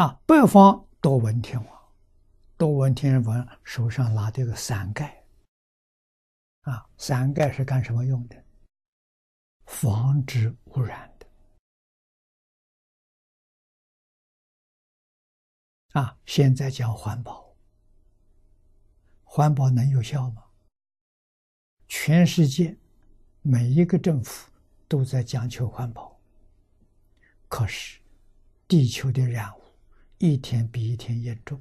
啊，北方多闻天王，多闻天王手上拿这个伞盖，啊，伞盖是干什么用的？防止污染的。啊，现在讲环保，环保能有效吗？全世界每一个政府都在讲求环保，可是地球的染污一天比一天严重。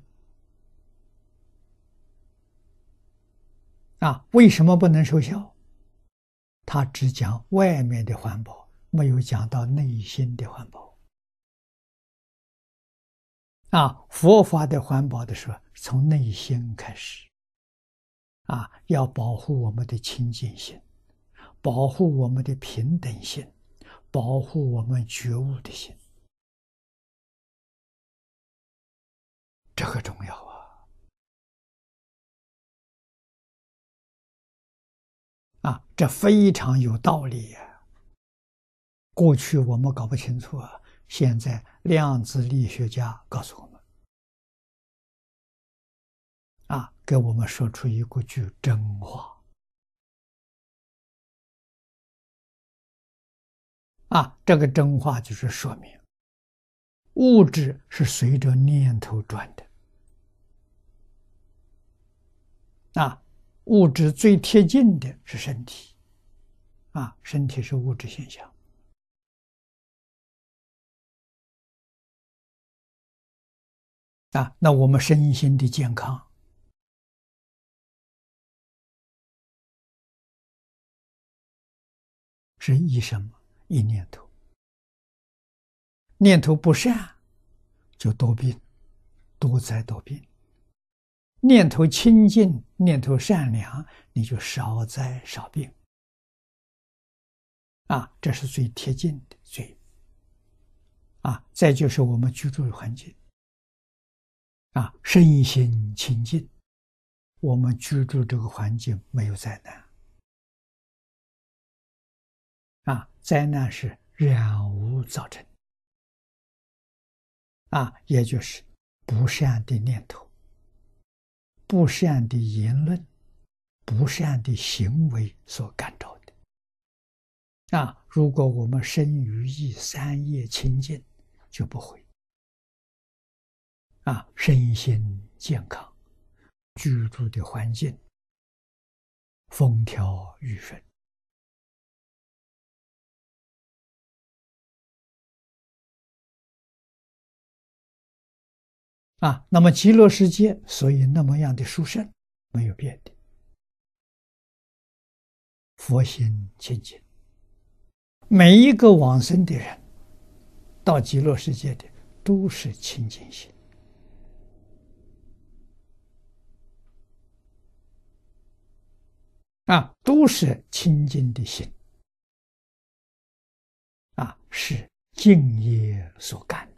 啊，为什么不能收效？他只讲外面的环保，没有讲到内心的环保。啊，佛法的环保的时候，从内心开始。啊，要保护我们的清净心，保护我们的平等心，保护我们觉悟的心，重要啊！啊，这非常有道理呀。过去我们搞不清楚啊，现在量子力学家告诉我们。啊，给我们说出一个句真话。啊，这个真话就是说明，物质是随着念头转的。啊，物质最贴近的是身体，啊，身体是物质现象。啊，那我们身心的健康。是一什么？一念头，念头不善，就多病，多灾多病；念头清净，念头善良，你就少灾少病。啊，这是最贴近的最。啊，再就是我们居住的环境，啊，身心清净，我们居住这个环境没有灾难。啊，灾难是染污造成，啊，也就是不善的念头、不善的言论、不善的行为所感召的。啊，如果我们身于一三业清净，就不会。啊，身心健康，居住的环境风调雨顺。啊，那么极乐世界，所以那么样的殊胜，没有变的。佛心清净，每一个往生的人，到极乐世界的都是清净心，啊，都是清净的心，啊，是净业所感。